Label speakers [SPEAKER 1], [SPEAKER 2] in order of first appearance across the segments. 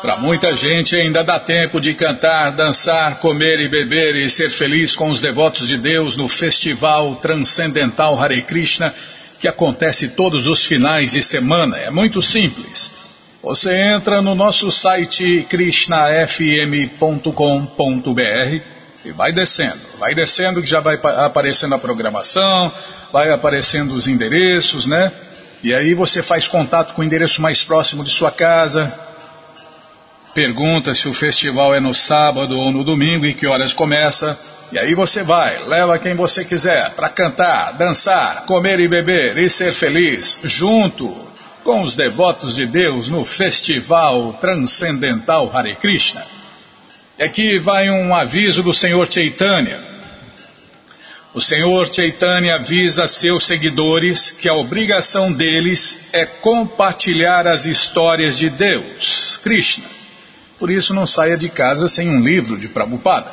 [SPEAKER 1] Para muita gente ainda dá tempo de cantar, dançar, comer e beber e ser feliz com os devotos de Deus no Festival Transcendental Hare Krishna, que acontece todos os finais de semana. É muito simples. Você entra no nosso site krishnafm.com.br e vai descendo, vai descendo que já vai aparecendo a programação, vai aparecendo os endereços, né? E aí você faz contato com o endereço mais próximo de sua casa, pergunta se o festival é no sábado ou no domingo e que horas começa. E aí você vai, leva quem você quiser para cantar, dançar, comer e beber e ser feliz junto com os devotos de Deus no Festival Transcendental Hare Krishna. E aqui vai um aviso do Senhor Chaitanya. O Senhor Chaitanya avisa seus seguidores que a obrigação deles é compartilhar as histórias de Deus, Krishna. Por isso não saia de casa sem um livro de Prabhupada.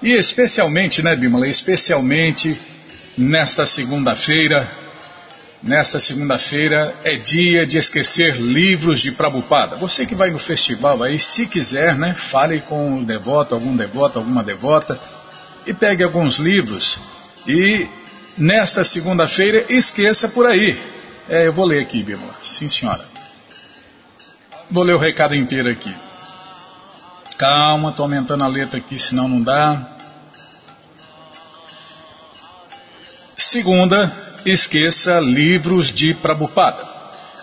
[SPEAKER 1] E especialmente, né, Bimala, especialmente nesta segunda-feira, nesta segunda-feira é dia de esquecer livros de Prabhupada. Você que vai no festival aí, se quiser, né, fale com o devoto, algum devoto, alguma devota, e pegue alguns livros e nesta segunda-feira, esqueça por aí. É, eu vou ler aqui, Bíblia. Sim, senhora. Vou ler o recado inteiro aqui. Calma, estou aumentando a letra aqui, senão não dá. Segunda, esqueça livros de Prabupada.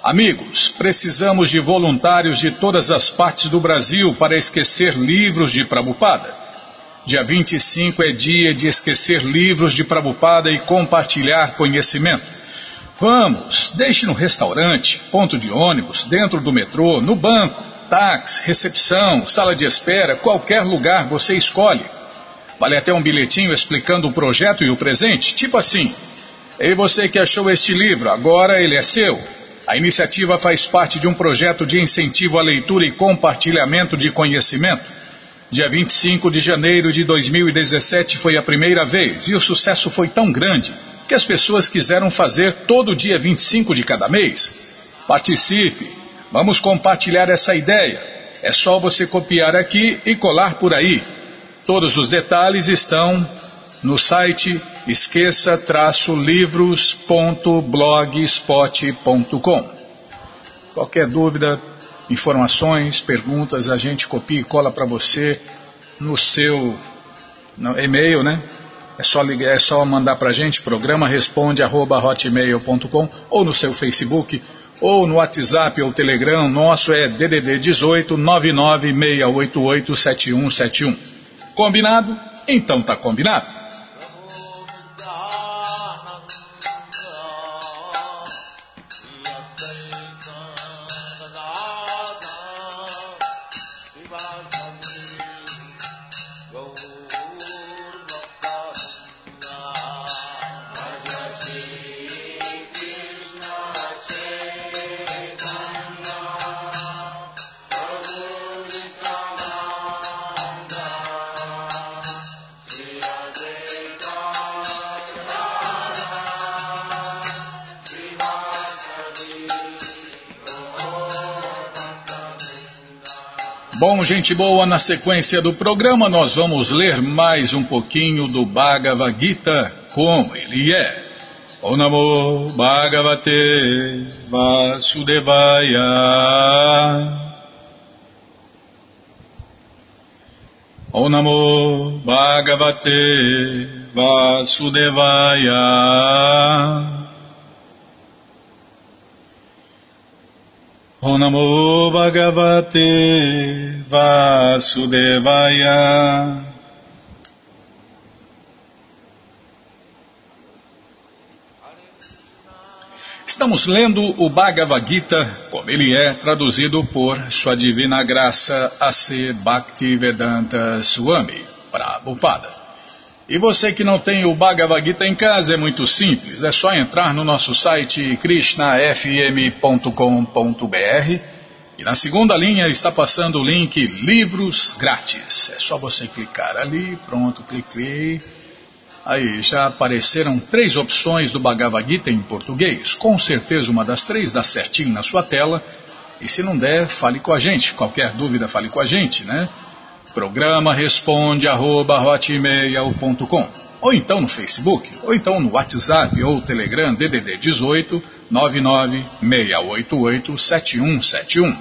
[SPEAKER 1] Amigos, precisamos de voluntários de todas as partes do Brasil para esquecer livros de Prabupada. Dia 25 é dia de esquecer livros de Prabupada e compartilhar conhecimento. Vamos, deixe no restaurante, ponto de ônibus, dentro do metrô, no banco, táxi, recepção, sala de espera, qualquer lugar você escolhe. Vale até um bilhetinho explicando o projeto e o presente, tipo assim. E você que achou este livro, agora ele é seu. A iniciativa faz parte de um projeto de incentivo à leitura e compartilhamento de conhecimento. Dia 25 de janeiro de 2017 foi a primeira vez e o sucesso foi tão grande que as pessoas quiseram fazer todo dia 25 de cada mês. Participe! Vamos compartilhar essa ideia. É só você copiar aqui e colar por aí. Todos os detalhes estão no site esqueça-livros.blogspot.com. Qualquer dúvida, informações, perguntas, a gente copia e cola para você no seu no e-mail, né? É só ligar, é só mandar para a gente, programa responde arroba hotmail.com ou no seu Facebook ou no WhatsApp ou Telegram, nosso é DDD 18 99688 7171. Combinado? Então tá combinado. Bom, gente boa, na sequência do programa nós vamos ler mais um pouquinho do Bhagavad Gita, como ele é. O Namo Bhagavate Vasudevaya. O Namo Bhagavate Vasudevaya. O Bhagavate Vasudevaya. Estamos lendo o Bhagavad Gita, como ele é, traduzido por Sua Divina Graça A.C. Bhaktivedanta Swami, Prabhupada. E você que não tem o Bhagavad Gita em casa é muito simples, é só entrar no nosso site krishnafm.com.br e na segunda linha está passando o link Livros Grátis. É só você clicar ali, pronto, cliquei. Aí já apareceram três opções do Bhagavad Gita em português. Com certeza uma das três dá certinho na sua tela. E se não der, fale com a gente. Qualquer dúvida, fale com a gente, né? Programa responde arroba hotmail.com ou então no Facebook, ou então no WhatsApp ou Telegram DDD 18 996887171.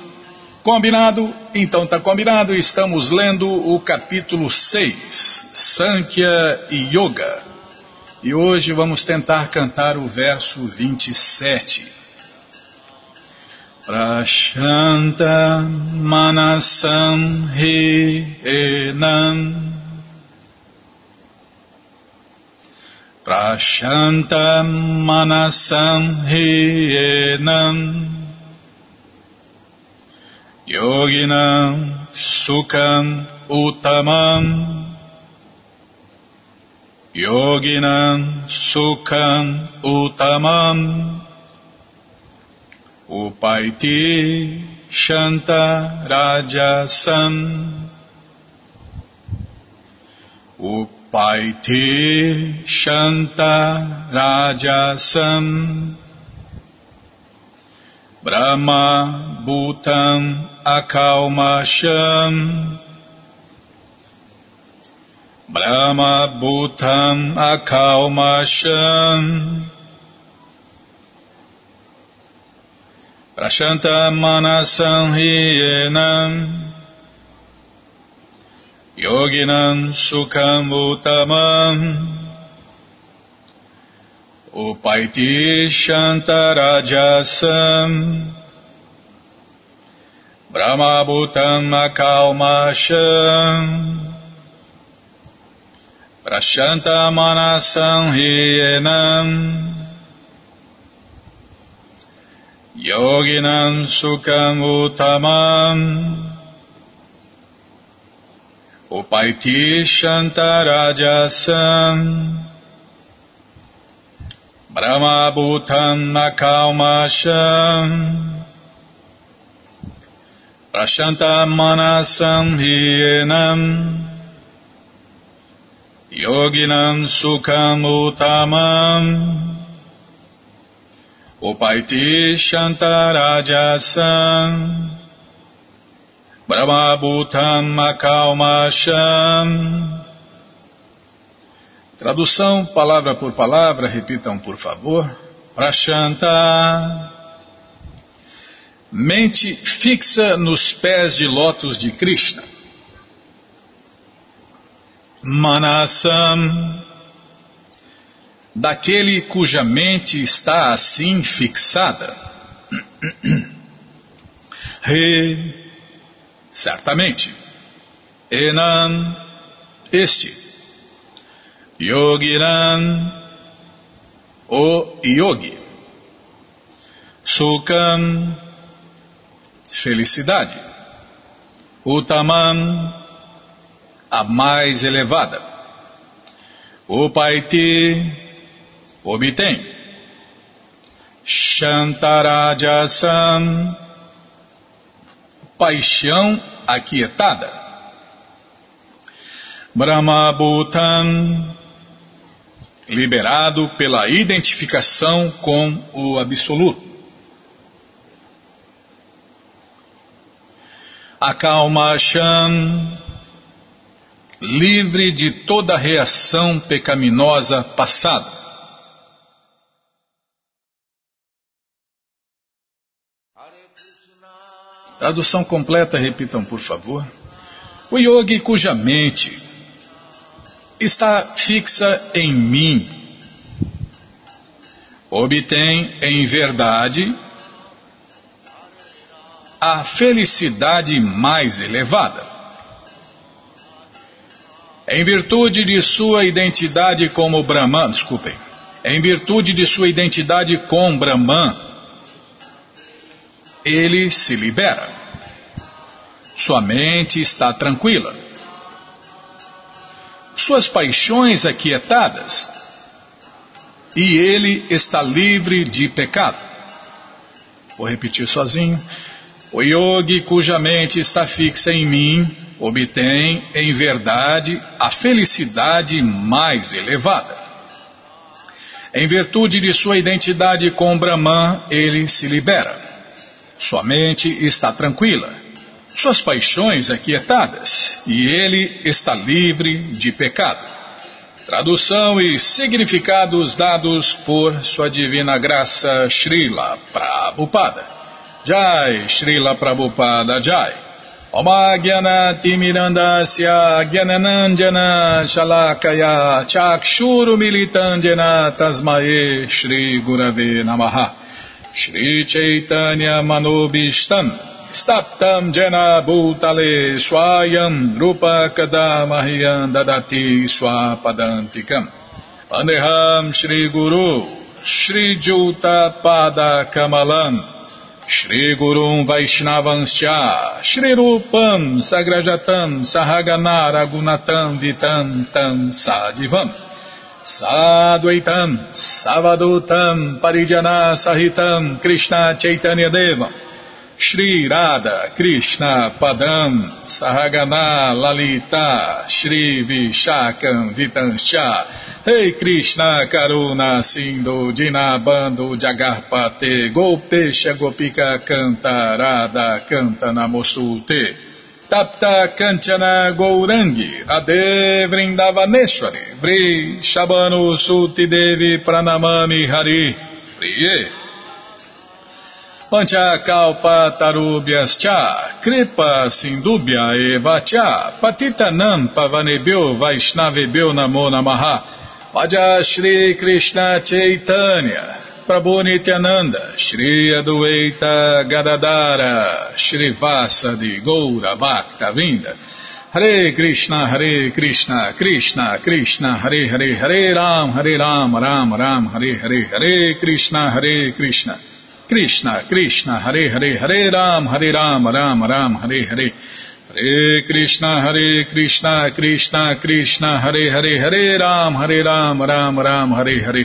[SPEAKER 1] Combinado? Então tá combinado, estamos lendo o capítulo 6, Sankhya Yoga. E hoje vamos tentar cantar o verso 27. Prashanta Manasam He Enam. Prashanta Manasam He Enam. Yoginam Sukham Uttamam. Yoginam Sukham Uttamam Upaiti Shanta Rajasam Upaiti Shanta Rajasam Brahma Bhutam Akalmasham Brahma Bhutam Akalmasham Prashanta Manasam Hyenam Yoginam Sukham Uttamam Upaiti Shantarajasam Brahma Bhutam Akalmasham Prashanta Manasam Hyenam Yoginam Sukham Uttamam Upaiti Shantarajasam Brahma Bhutan Akalmasham Prashanta Manasam Hyenam Yoginam Sukham Uttamam Upaiti Shantarajasam Brahma Bhutam Akalmasham Tradução, palavra por palavra, repitam por favor. Prashanta. Mente fixa nos pés de lótus de Krishna. Manasam daquele cuja mente está assim fixada. Re, certamente. Enan, este. Yogiran, o yogi. Sukam, felicidade. Utaman, a mais elevada. Upaiti, obtém. Shantarajasam, paixão aquietada. Brahmabhutam, liberado pela identificação com o Absoluto. Akalmasham, livre de toda reação pecaminosa passada. Tradução completa, repitam por favor. O yogi cuja mente está fixa em mim obtém em verdade a felicidade mais elevada. Em virtude de sua identidade como Brahman, desculpem, em virtude de sua identidade com Brahman, ele se libera. Sua mente está tranquila. Suas paixões aquietadas. E ele está livre de pecado. Vou repetir sozinho. O yogi cuja mente está fixa em mim obtém, em verdade, a felicidade mais elevada. Em virtude de sua identidade com Brahman, ele se libera. Sua mente está tranquila, suas paixões aquietadas, e ele está livre de pecado. Tradução e significados dados por Sua Divina Graça Srila Prabhupada. Jai Srila Prabhupada Jai. Omagyanati Mirandasya Gyananandjana Shalakaya Chakshuru Militandjana Tasmae Shri Gurave Namaha. Shri Chaitanya Manobishtam Staptam Jena Bhutale Swayam Drupa Kadamahyam Dadati Swapadantikam. Pandeham Shri Guru Shri Juta Pada Kamalam. Shri Gurum Vaishnavanscha, Shri Rupam, Sagrajatam, Sahaganaragunatam Vitam, Tam, Sadivam. Sadvaitam Savadutam Parijana Sahitam Krishna Chaitanya Devam Shri Radha Krishna Padam Sahagana Lalita Shri Vishakam Vitanscha Rei Krishna Karuna Sindhu Dinabando Jagarpate Gopesha Gopika Canta Radha Canta Tapta Kanchana Gourangi Ade Vrindavaneshwari Vri Shabanu Suti Devi Pranamami Hari Priye Panchakalpa tarubhyascha, kripa sindubhya evacha, patitanam pavanebhyo vaishnavebhyo namo namaha, Vaja Shri Krishna Chaitanya, Prabhu Nityananda, Shri Adueita Gadadara, Shri Vasadi Goura Bhakta Vinda, Hare Krishna, Hare Krishna, Krishna, Krishna, Hare Hare, Hare Ram, Hare Ram, Ram Ram, Hare Hare, Hare Krishna, Hare Krishna. Krishna, Krishna, Hare Hare, Hare Ram, Hare Ram, Ram Ram, Hare Hare. Hare Krishna, Hare Krishna, Krishna Krishna, Hare Hare, Hare Ram, Hare Ram, Ram Ram, Hare Hare.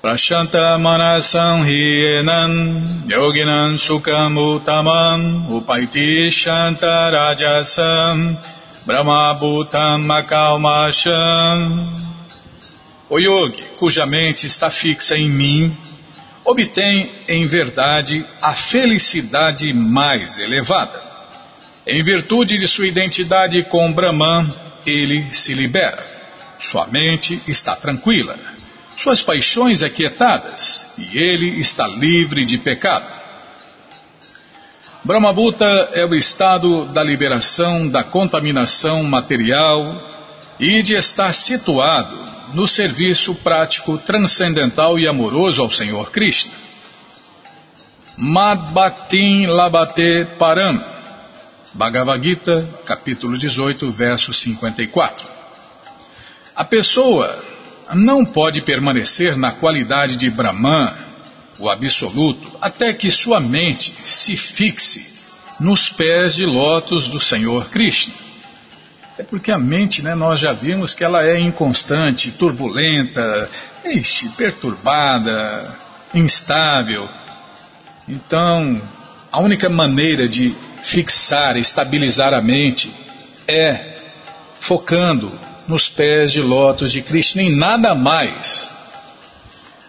[SPEAKER 1] Prashanta manasam hienan, yoginan sukam utamam, upaiti shanta rajasam, brahma bhutam makalmasham, o yogi, cuja mente está fixa em mim, obtém em verdade a felicidade mais elevada. Em virtude de sua identidade com Brahman, ele se libera. Sua mente está tranquila, suas paixões aquietadas e ele está livre de pecado. Brahmabhuta é o estado da liberação da contaminação material e de estar situado no serviço prático, transcendental e amoroso ao Senhor Krishna. Madbhaktin Labate Param, Bhagavad Gita, capítulo 18, verso 54. A pessoa não pode permanecer na qualidade de Brahman, o absoluto, até que sua mente se fixe nos pés de lótus do Senhor Krishna. É porque a mente, né, nós já vimos que ela é inconstante, turbulenta, ixi, perturbada, instável. Então, a única maneira de fixar, estabilizar a mente é focando nos pés de lótus de Krishna em nada mais.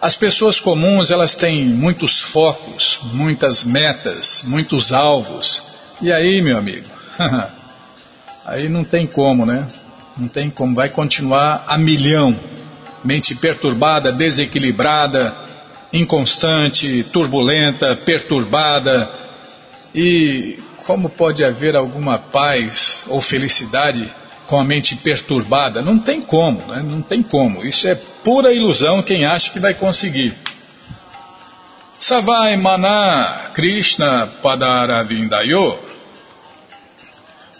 [SPEAKER 1] As pessoas comuns, elas têm muitos focos, muitas metas, muitos alvos. E aí, meu amigo? aí não tem como, né? Não tem como, vai continuar a milhão. Mente perturbada, desequilibrada, inconstante, turbulenta, perturbada. E como pode haver alguma paz ou felicidade com a mente perturbada? Não tem como, né? Não tem como. Isso é pura ilusão quem acha que vai conseguir. Savai Mana Krishna Padaravindayo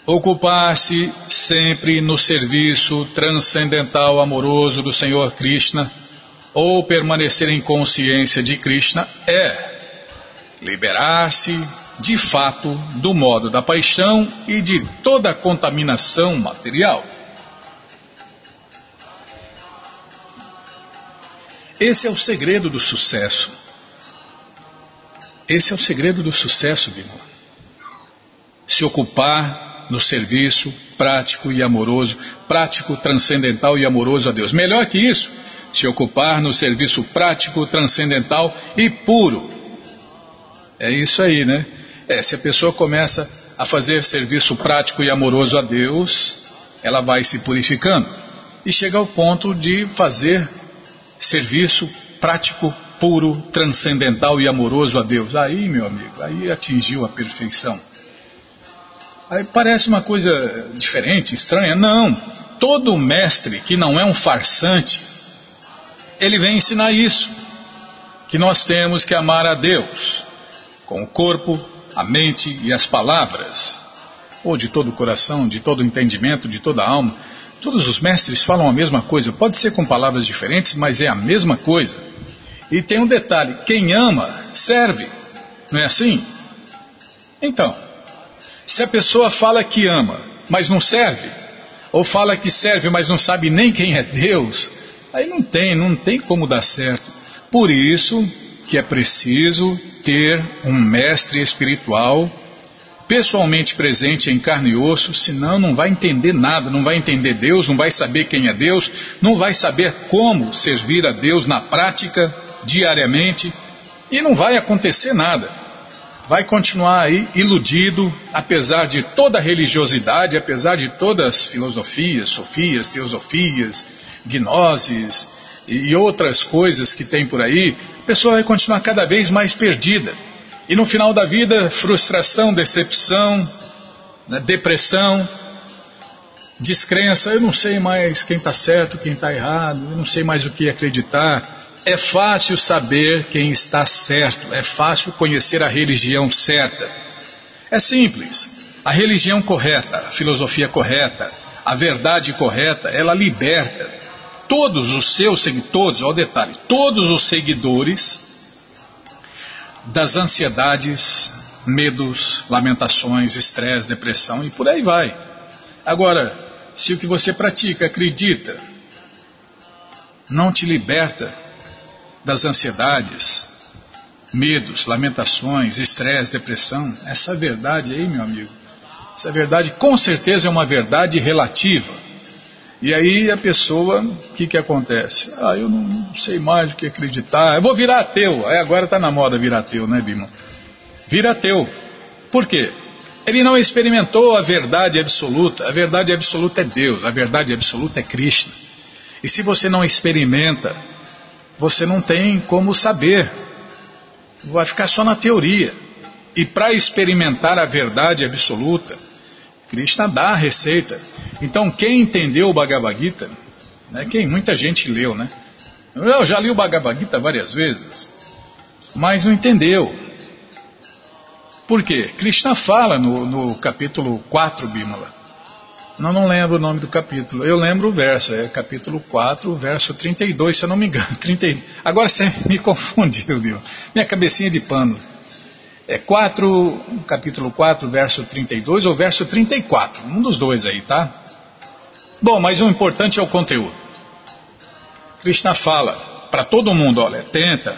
[SPEAKER 1] Ocupar-se sempre no serviço transcendental amoroso do Senhor Krishna ou permanecer em consciência de Krishna é liberar-se de fato do modo da paixão e de toda contaminação material. Esse é o segredo do sucesso. Esse é o segredo do sucesso, Bimala. Se ocupar no serviço prático e amoroso, prático, transcendental e amoroso a Deus. Melhor que isso, se ocupar no serviço prático, transcendental e puro. É isso aí, né? É, se a pessoa começa a fazer serviço prático e amoroso a Deus, ela vai se purificando e chega ao ponto de fazer serviço prático, puro, transcendental e amoroso a Deus. Aí, meu amigo, aí atingiu a perfeição. Aí parece uma coisa diferente, estranha. Não. Todo mestre que não é um farsante, ele vem ensinar isso. Que nós temos que amar a Deus com o corpo, a mente e as palavras, ou de todo o coração, de todo o entendimento, de toda a alma. Todos os mestres falam a mesma coisa, pode ser com palavras diferentes, mas é a mesma coisa. E tem um detalhe: quem ama, serve. Não é assim? Então, se a pessoa fala que ama, mas não serve, ou fala que serve, mas não sabe nem quem é Deus, aí não tem, não tem como dar certo. Por isso que é preciso ter um mestre espiritual pessoalmente presente em carne e osso, senão não vai entender nada, não vai entender Deus, não vai saber quem é Deus, não vai saber como servir a Deus na prática, diariamente, e não vai acontecer nada. Vai continuar aí iludido, apesar de toda a religiosidade, apesar de todas as filosofias, sofias, teosofias, gnoses e outras coisas que tem por aí, a pessoa vai continuar cada vez mais perdida. E no final da vida, frustração, decepção, né, depressão, descrença. Eu não sei mais quem está certo, quem está errado, eu não sei mais o que acreditar. É fácil saber quem está certo, é fácil conhecer a religião certa. É simples. A religião correta, a filosofia correta, a verdade correta, ela liberta todos os seus seguidores, olha o detalhe, todos os seguidores das ansiedades, medos, lamentações, estresse, depressão e por aí vai. Agora, se o que você pratica, acredita, não te liberta das ansiedades, medos, lamentações, estresse, depressão, essa verdade aí, meu amigo, essa verdade com certeza é uma verdade relativa. E aí a pessoa, o que, que acontece? Ah, eu não sei mais o que acreditar, eu vou virar ateu. Aí agora está na moda virar ateu, né, Bima? Vira ateu. Por quê? Ele não experimentou a verdade absoluta. A verdade absoluta é Deus, a verdade absoluta é Krishna. E se você não experimenta, você não tem como saber. Vai ficar só na teoria. E para experimentar a verdade absoluta, Krishna dá a receita. Então, quem entendeu o Bhagavad Gita, né, quem muita gente leu, né? Eu já li o Bhagavad Gita várias vezes, mas não entendeu. Por quê? Krishna fala no, no capítulo 4, Bimala. Não, não lembro o nome do capítulo. Eu lembro o verso, é capítulo 4, verso 32, se eu não me engano. 30, agora você me confundiu, viu? Minha cabecinha de pano. É 4, capítulo 4, verso 32 ou verso 34, um dos dois aí, tá? Bom, mas o importante é o conteúdo. Krishna fala para todo mundo, olha, tenta,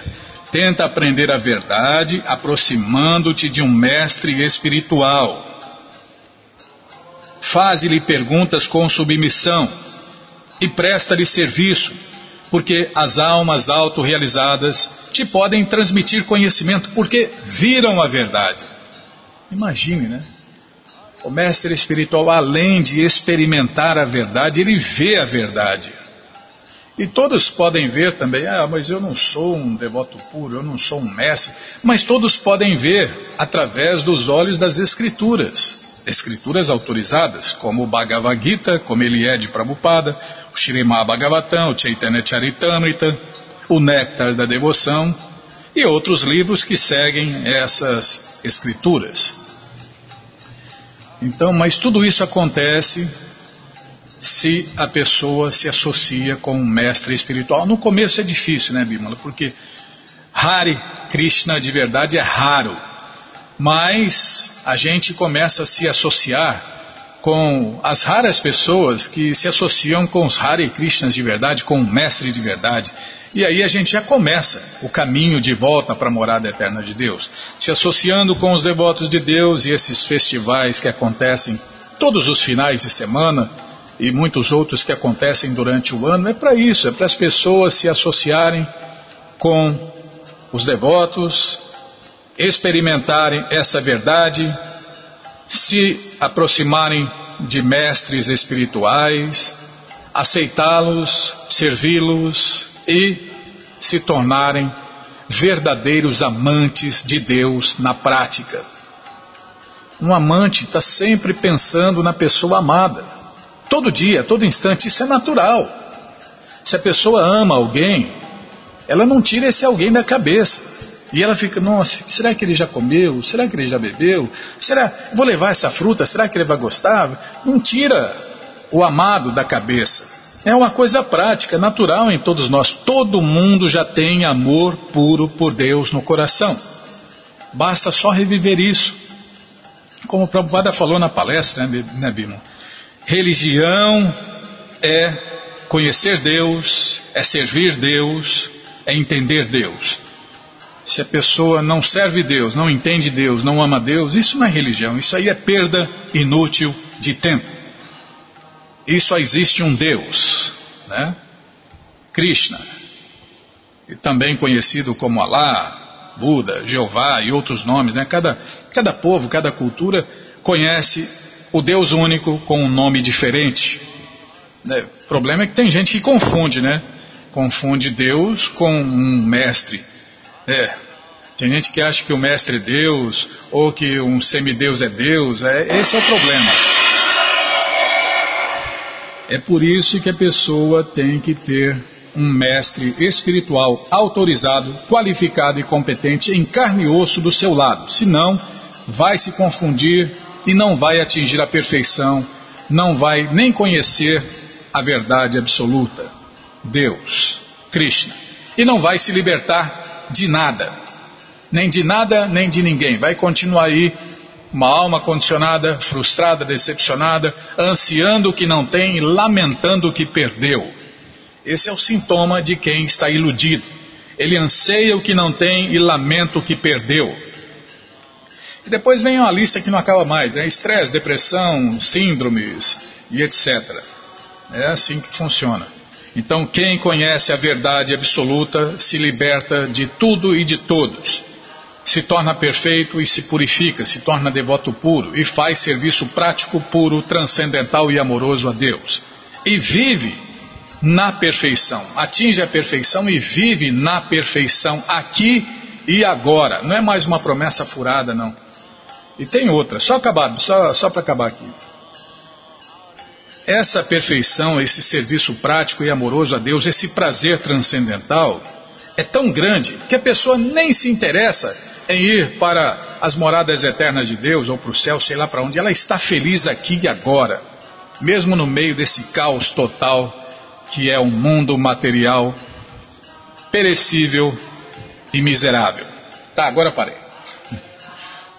[SPEAKER 1] tenta aprender a verdade aproximando-te de um mestre espiritual. Faze-lhe perguntas com submissão e presta-lhe serviço, porque as almas autorrealizadas te podem transmitir conhecimento, porque viram a verdade. Imagine, né? O mestre espiritual, além de experimentar a verdade, ele vê a verdade. E todos podem ver também, ah, mas eu não sou um devoto puro, eu não sou um mestre. Mas todos podem ver através dos olhos das escrituras. Escrituras autorizadas, como o Bhagavad Gita, como ele é de Prabhupada, o Srimad Bhagavatam, o Chaitanya Charitamrita, o Néctar da Devoção e outros livros que seguem essas escrituras. Então, mas tudo isso acontece se a pessoa se associa com um mestre espiritual. No começo é difícil, né, Bímola? Porque Hare Krishna de verdade é raro, mas a gente começa a se associar com as raras pessoas que se associam com os Hare Krishnas de verdade, com o mestre de verdade. E aí a gente já começa o caminho de volta para a morada eterna de Deus, se associando com os devotos de Deus e esses festivais que acontecem todos os finais de semana e muitos outros que acontecem durante o ano. É para isso, é para as pessoas se associarem com os devotos, experimentarem essa verdade se aproximarem de mestres espirituais, aceitá-los, servi-los e se tornarem verdadeiros amantes de Deus na prática. Um amante está sempre pensando na pessoa amada. Todo dia, todo instante, isso é natural. Se a pessoa ama alguém, ela não tira esse alguém da cabeça. E ela fica, nossa, será que ele já comeu? Será que ele já bebeu? Será, vou levar essa fruta, será que ele vai gostar? Não tira o amado da cabeça. É uma coisa prática, natural em todos nós. Todo mundo já tem amor puro por Deus no coração. Basta só reviver isso. Como o Prabhupada falou na palestra, né, né Bimo? Religião é conhecer Deus, é servir Deus, é entender Deus. Se a pessoa não serve Deus, não entende Deus, não ama Deus, isso não é religião, isso aí é perda inútil de tempo. E só existe um Deus, né? Krishna, também conhecido como Alá, Buda, Jeová e outros nomes, né? Cada, cada povo, cada cultura conhece o Deus único com um nome diferente. Né? O problema é que tem gente que confunde, né? Confunde Deus com um mestre. É. Tem gente que acha que o mestre é Deus ou que um semideus é Deus. É, esse é o problema. É por isso que a pessoa tem que ter um mestre espiritual autorizado, qualificado e competente em carne e osso do seu lado. Senão, vai se confundir e não vai atingir a perfeição, não vai nem conhecer a verdade absoluta, Deus, Krishna, e não vai se libertar de nada. Nem de nada, nem de ninguém. Vai continuar aí uma alma condicionada, frustrada, decepcionada, ansiando o que não tem e lamentando o que perdeu. Esse é o sintoma de quem está iludido. Ele anseia o que não tem e lamenta o que perdeu. E depois vem uma lista que não acaba mais: é estresse, depressão, síndromes e etc. É assim que funciona. Então, quem conhece a verdade absoluta se liberta de tudo e de todos, se torna perfeito e se purifica, se torna devoto puro e faz serviço prático, puro, transcendental e amoroso a Deus. E vive na perfeição, atinge a perfeição e vive na perfeição aqui e agora. Não é mais uma promessa furada, não. E tem outra, só acabar, só, só para acabar aqui. Essa perfeição, esse serviço prático e amoroso a Deus, esse prazer transcendental, é tão grande que a pessoa nem se interessa em ir para as moradas eternas de Deus ou para o céu, sei lá para onde. Ela está feliz aqui e agora, mesmo no meio desse caos total que é um mundo material perecível e miserável. Tá, agora parei.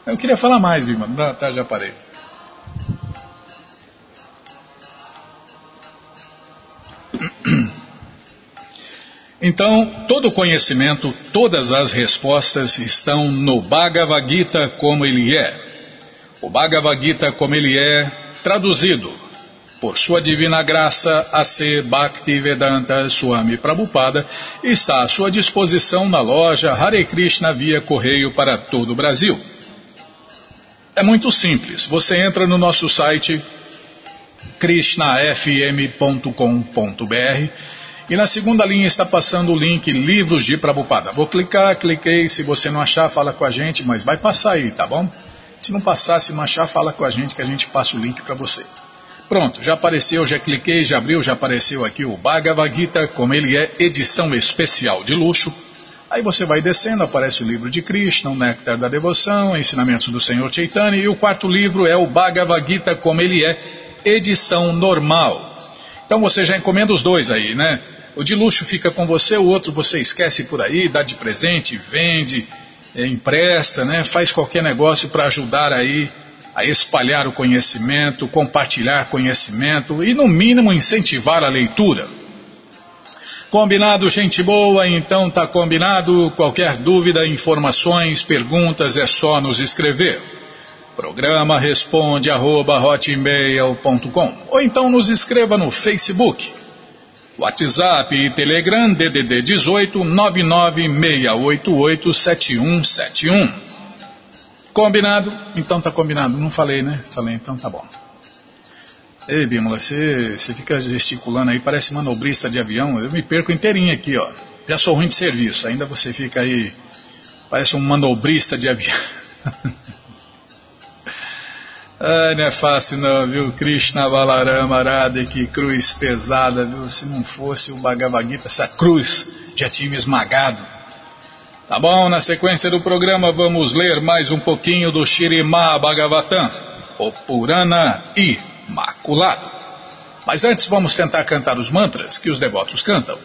[SPEAKER 1] Eu queria falar mais, Bima. Tá, já parei. Então, todo o conhecimento, todas as respostas estão no Bhagavad Gita como ele é. O Bhagavad Gita como ele é, traduzido por sua divina graça a ser Bhaktivedanta Swami Prabhupada, está à sua disposição na loja Hare Krishna via correio para todo o Brasil. É muito simples. Você entra no nosso site krishnafm.com.br e na segunda linha está passando o link Livros de Prabupada. Vou clicar, cliquei. Se você não achar, fala com a gente, mas vai passar aí, tá bom? Se não passar, se não achar, fala com a gente que a gente passa o link para você. Pronto, já apareceu, já cliquei, já abriu, já apareceu aqui o Bhagavad Gita, como ele é, edição especial de luxo. Aí você vai descendo, aparece o livro de Krishna, o Néctar da Devoção, Ensinamentos do Senhor Chaitanya, e o quarto livro é o Bhagavad Gita, como ele é, edição normal. Então você já encomenda os dois aí, né? O de luxo fica com você, o outro você esquece por aí, dá de presente, vende, é, empresta, né? Faz qualquer negócio para ajudar aí a espalhar o conhecimento, compartilhar conhecimento e, no mínimo, incentivar a leitura. Combinado, gente boa? Então tá combinado. Qualquer dúvida, informações, perguntas é só nos escrever. Programa responde arroba, ou então nos escreva no Facebook WhatsApp e Telegram DDD 18 996887171. Combinado? Então tá combinado. Não falei, né? Falei, então tá bom. Ei, Bímola, você, fica gesticulando aí, parece manobrista de avião. Eu me perco inteirinho aqui, ó. Já sou ruim de serviço, ainda você fica aí, parece um manobrista de avião. Ai, não é fácil não, viu? Krishna Balarama Arada, que cruz pesada, viu? Se não fosse o Bhagavad Gita, essa cruz já tinha me esmagado. Tá bom, na sequência do programa vamos ler mais um pouquinho do Shirimá Bhagavatam, o Purana Imaculado. Mas antes vamos tentar cantar os mantras que os devotos cantam.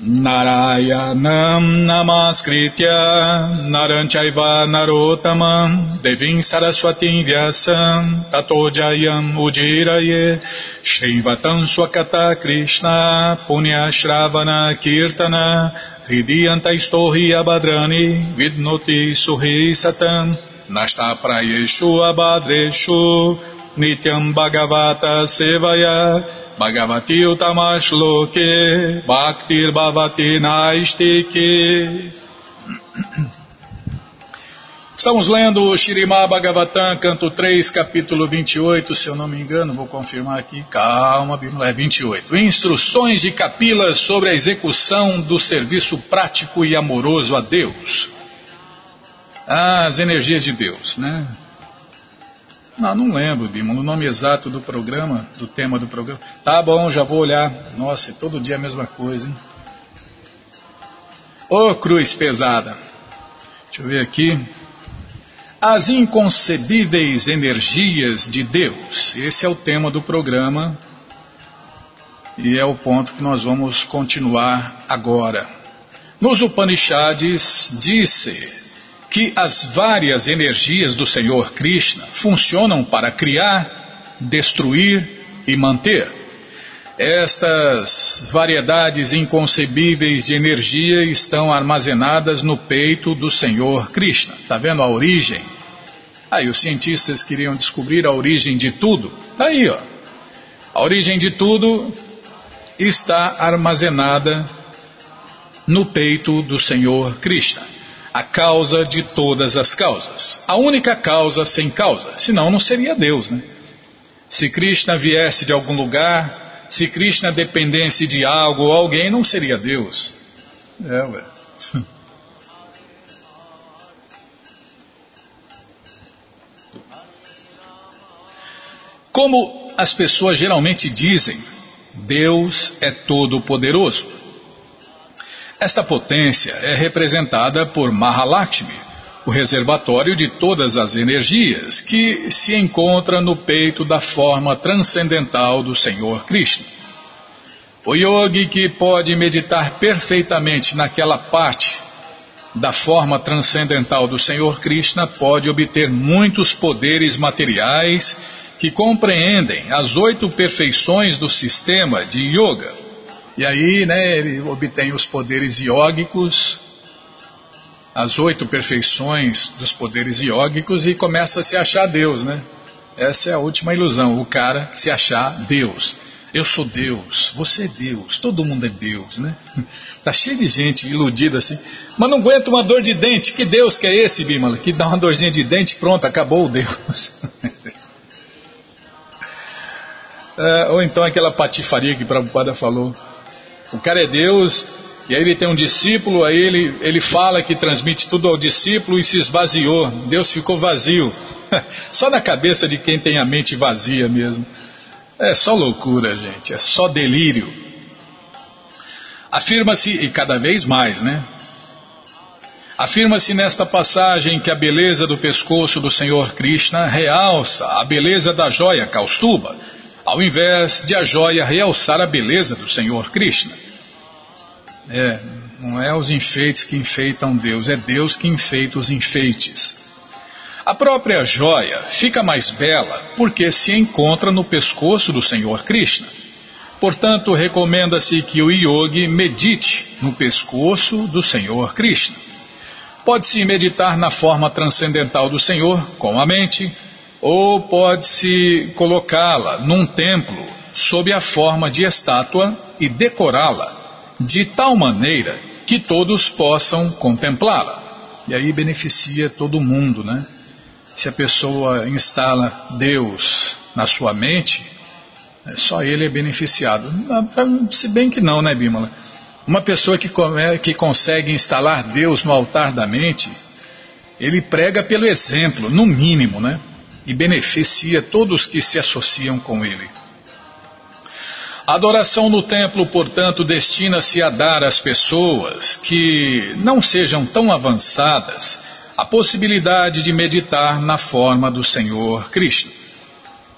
[SPEAKER 1] Narayanam Namaskritya Naranchaiva Narotamam Devim Saraswatim Vyasam Tato Jayam Ujiraye Shrivatam Swakata Krishna Punya Shravana Kirtana Hridiyanta Istohi Abadrani Vidnoti Suhi Satam Nasta Prayeshu Abadreshu Nityam Bhagavata Sevaya Bhagavati Utamashloke Bhaktir Bhavati Naistike Estamos lendo o Shirimá Bhagavatam, canto 3, capítulo 28, se eu não me engano, vou confirmar aqui, calma, Bíblia, é 28. Instruções de Capila sobre a execução do serviço prático e amoroso a Deus. As energias de Deus, né? Não, não lembro, Bima, o nome exato do programa, do tema do programa. Tá bom, já vou olhar. Nossa, é todo dia a mesma coisa, hein? Ô oh, cruz pesada. Deixa eu ver aqui. As inconcebíveis energias de Deus. Esse é o tema do programa. E é o ponto que nós vamos continuar agora. Nos Upanishads disse que as várias energias do Senhor Krishna funcionam para criar, destruir e manter. Estas variedades inconcebíveis de energia estão armazenadas no peito do Senhor Krishna. Está vendo a origem? Aí os cientistas queriam descobrir a origem de tudo. Está aí, ó. A origem de tudo está armazenada no peito do Senhor Krishna a causa de todas as causas. A única causa sem causa, senão não seria Deus, né? Se Krishna viesse de algum lugar, se Krishna dependesse de algo ou alguém, não seria Deus. É, ué. Como as pessoas geralmente dizem, Deus é todo-poderoso. Esta potência é representada por Mahalakshmi, o reservatório de todas as energias, que se encontra no peito da forma transcendental do Senhor Krishna. O yogi que pode meditar perfeitamente naquela parte da forma transcendental do Senhor Krishna pode obter muitos poderes materiais que compreendem as oito perfeições do sistema de yoga e aí, né, ele obtém os poderes iógicos, as oito perfeições dos poderes iógicos e começa a se achar Deus, né? Essa é a última ilusão, o cara se achar Deus. Eu sou Deus, você é Deus, todo mundo é Deus, né? Tá cheio de gente iludida assim, mas não aguenta uma dor de dente. Que Deus que é esse, Bímola? Que dá uma dorzinha de dente, pronto, acabou o Deus. é, ou então aquela patifaria que Prabhupada falou. O cara é Deus, e aí ele tem um discípulo, aí ele, ele fala que transmite tudo ao discípulo e se esvaziou. Deus ficou vazio. Só na cabeça de quem tem a mente vazia mesmo. É só loucura, gente, é só delírio. Afirma-se, e cada vez mais, né? Afirma-se nesta passagem que a beleza do pescoço do Senhor Krishna realça a beleza da joia Kaustuba ao invés de a joia realçar a beleza do Senhor Krishna. É, não é os enfeites que enfeitam Deus, é Deus que enfeita os enfeites. A própria joia fica mais bela porque se encontra no pescoço do Senhor Krishna. Portanto, recomenda-se que o yogi medite no pescoço do Senhor Krishna. Pode-se meditar na forma transcendental do Senhor com a mente, ou pode-se colocá-la num templo sob a forma de estátua e decorá-la de tal maneira que todos possam contemplá-la. E aí beneficia todo mundo, né? Se a pessoa instala Deus na sua mente, é, só ele é beneficiado. Se bem que não, né, Bímola? Uma pessoa que, que consegue instalar Deus no altar da mente, ele prega pelo exemplo, no mínimo, né? E beneficia todos que se associam com ele. A adoração no templo, portanto, destina-se a dar às pessoas que não sejam tão avançadas a possibilidade de meditar na forma do Senhor Krishna.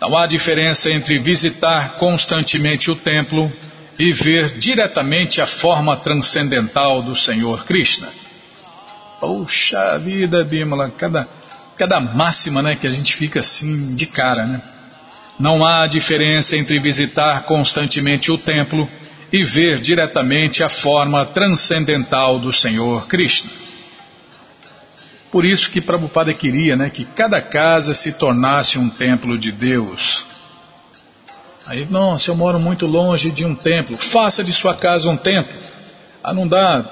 [SPEAKER 1] Não há diferença entre visitar constantemente o templo e ver diretamente a forma transcendental do Senhor Krishna. Poxa vida, Bimala, cada, cada máxima né, que a gente fica assim de cara, né? Não há diferença entre visitar constantemente o templo e ver diretamente a forma transcendental do Senhor Krishna. Por isso que Prabhupada queria né, que cada casa se tornasse um templo de Deus. Aí, não, se eu moro muito longe de um templo, faça de sua casa um templo. Ah, não dá.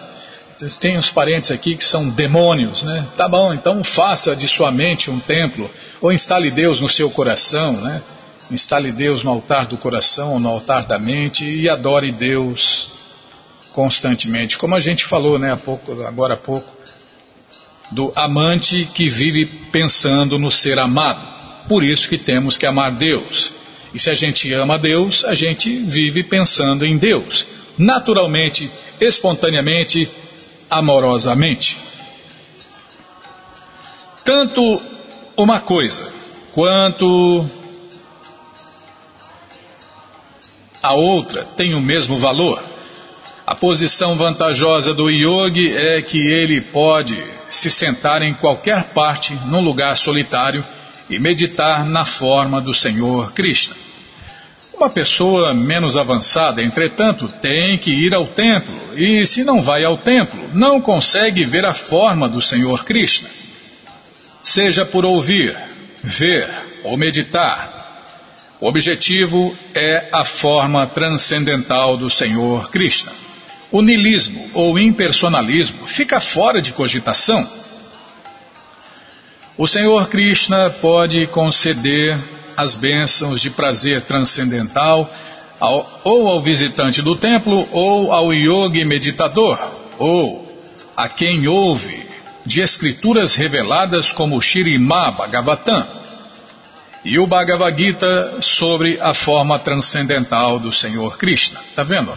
[SPEAKER 1] Tem uns parentes aqui que são demônios, né? Tá bom, então faça de sua mente um templo, ou instale Deus no seu coração, né? Instale Deus no altar do coração, no altar da mente e adore Deus constantemente. Como a gente falou, né, há pouco, agora há pouco, do amante que vive pensando no ser amado. Por isso que temos que amar Deus. E se a gente ama Deus, a gente vive pensando em Deus, naturalmente, espontaneamente, amorosamente. Tanto uma coisa quanto a outra têm o mesmo valor. A posição vantajosa do yogi é que ele pode se sentar em qualquer parte, num lugar solitário, e meditar na forma do Senhor Krishna. Uma pessoa menos avançada, entretanto, tem que ir ao templo, e se não vai ao templo, não consegue ver a forma do Senhor Krishna. Seja por ouvir, ver ou meditar, o objetivo é a forma transcendental do Senhor Krishna. O nilismo ou impersonalismo fica fora de cogitação. O Senhor Krishna pode conceder as bênçãos de prazer transcendental ao, ou ao visitante do templo, ou ao yogi meditador, ou a quem ouve de escrituras reveladas como Shirimá Bhagavatam e o Bhagavad Gita sobre a forma transcendental do Senhor Krishna. Está vendo?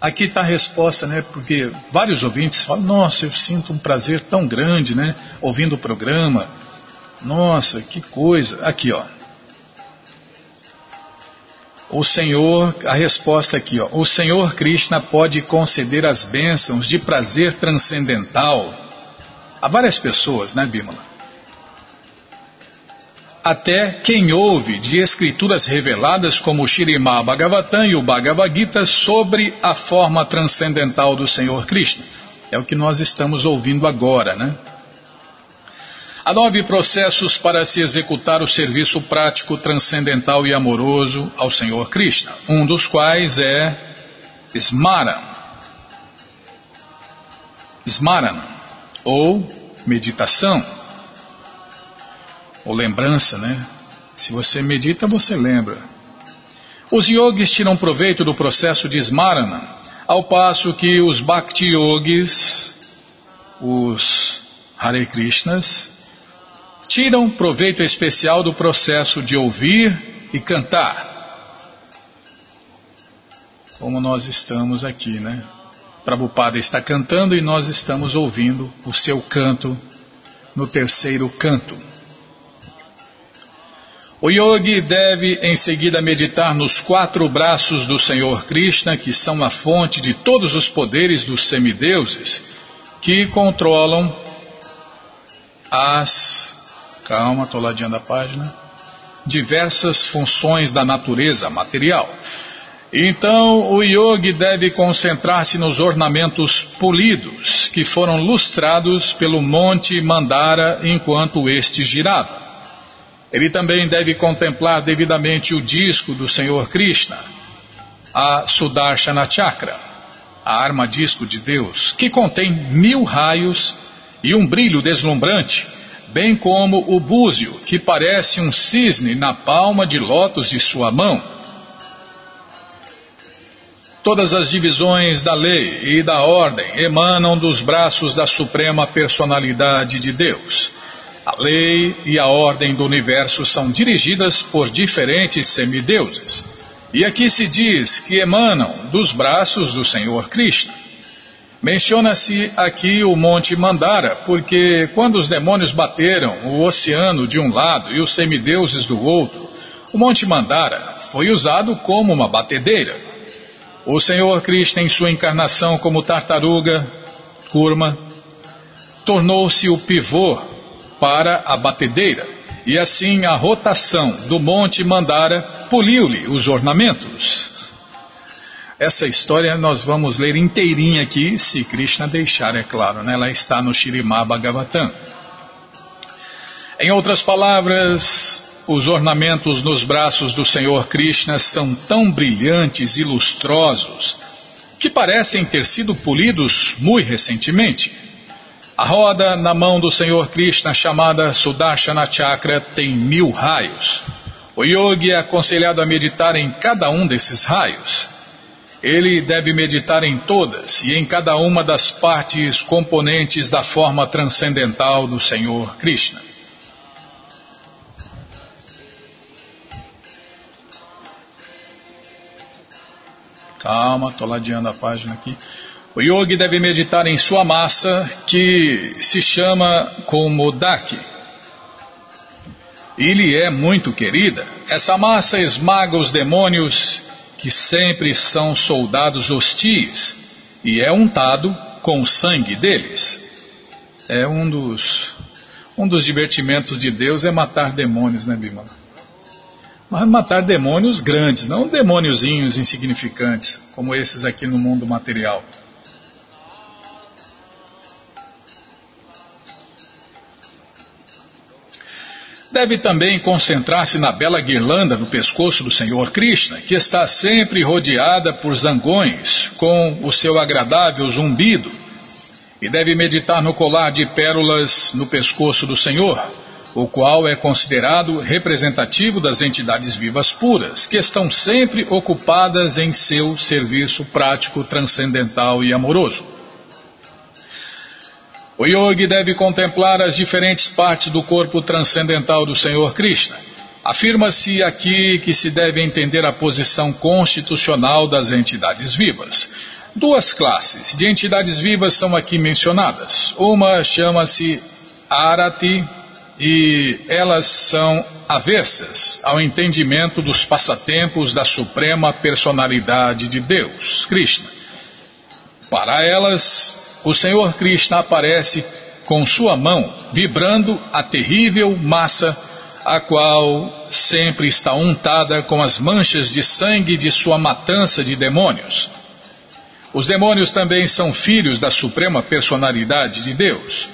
[SPEAKER 1] Aqui está a resposta, né? Porque vários ouvintes falam: Nossa, eu sinto um prazer tão grande, né? Ouvindo o programa. Nossa, que coisa. Aqui, ó. O Senhor, a resposta aqui, ó. O Senhor Krishna pode conceder as bênçãos de prazer transcendental a várias pessoas, né, Bímola? até quem ouve de escrituras reveladas como o Shirimá Bhagavatam e o Bhagavad Gita sobre a forma transcendental do Senhor Krishna. É o que nós estamos ouvindo agora, né? Há nove processos para se executar o serviço prático, transcendental e amoroso ao Senhor Krishna, um dos quais é Smaran. Smaran, ou meditação ou lembrança, né? Se você medita, você lembra. Os yogis tiram proveito do processo de Smarana, ao passo que os Bhakti yogis, os Hare Krishnas, tiram proveito especial do processo de ouvir e cantar. Como nós estamos aqui, né? Prabhupada está cantando e nós estamos ouvindo o seu canto no terceiro canto. O yogi deve em seguida meditar nos quatro braços do Senhor Krishna, que são a fonte de todos os poderes dos semideuses, que controlam as. Calma, estou ladeando a página. Diversas funções da natureza material. Então o yogi deve concentrar-se nos ornamentos polidos que foram lustrados pelo monte Mandara enquanto este girava. Ele também deve contemplar devidamente o disco do Senhor Krishna, a Sudarshana Chakra, a arma disco de Deus, que contém mil raios e um brilho deslumbrante, bem como o búzio, que parece um cisne na palma de lótus de sua mão. Todas as divisões da lei e da ordem emanam dos braços da Suprema Personalidade de Deus. A lei e a ordem do universo são dirigidas por diferentes semideuses. E aqui se diz que emanam dos braços do Senhor Krishna. Menciona-se aqui o Monte Mandara, porque quando os demônios bateram o oceano de um lado e os semideuses do outro, o Monte Mandara foi usado como uma batedeira. O Senhor Krishna, em sua encarnação como tartaruga, Kurma, tornou-se o pivô para a batedeira, e assim a rotação do monte Mandara poliu-lhe os ornamentos. Essa história nós vamos ler inteirinha aqui, se Krishna deixar, é claro, né? ela está no Shirimá Bhagavatam. Em outras palavras, os ornamentos nos braços do Senhor Krishna são tão brilhantes e lustrosos que parecem ter sido polidos muito recentemente. A roda na mão do Senhor Krishna, chamada Sudarshana Chakra, tem mil raios. O yogi é aconselhado a meditar em cada um desses raios. Ele deve meditar em todas e em cada uma das partes componentes da forma transcendental do Senhor Krishna. Calma, estou ladeando a página aqui. O yogi deve meditar em sua massa, que se chama Komodaki. Ele é muito querida. Essa massa esmaga os demônios, que sempre são soldados hostis, e é untado com o sangue deles. É um dos, um dos divertimentos de Deus é matar demônios, né, Bimala? Mas matar demônios grandes, não demôniozinhos insignificantes, como esses aqui no mundo material. Deve também concentrar-se na bela guirlanda no pescoço do Senhor Krishna, que está sempre rodeada por zangões, com o seu agradável zumbido. E deve meditar no colar de pérolas no pescoço do Senhor, o qual é considerado representativo das entidades vivas puras, que estão sempre ocupadas em seu serviço prático, transcendental e amoroso. O yogi deve contemplar as diferentes partes do corpo transcendental do Senhor Krishna. Afirma-se aqui que se deve entender a posição constitucional das entidades vivas. Duas classes de entidades vivas são aqui mencionadas. Uma chama-se Arati e elas são aversas ao entendimento dos passatempos da suprema personalidade de Deus, Krishna. Para elas, o Senhor Krishna aparece com sua mão vibrando a terrível massa, a qual sempre está untada com as manchas de sangue de sua matança de demônios. Os demônios também são filhos da suprema personalidade de Deus.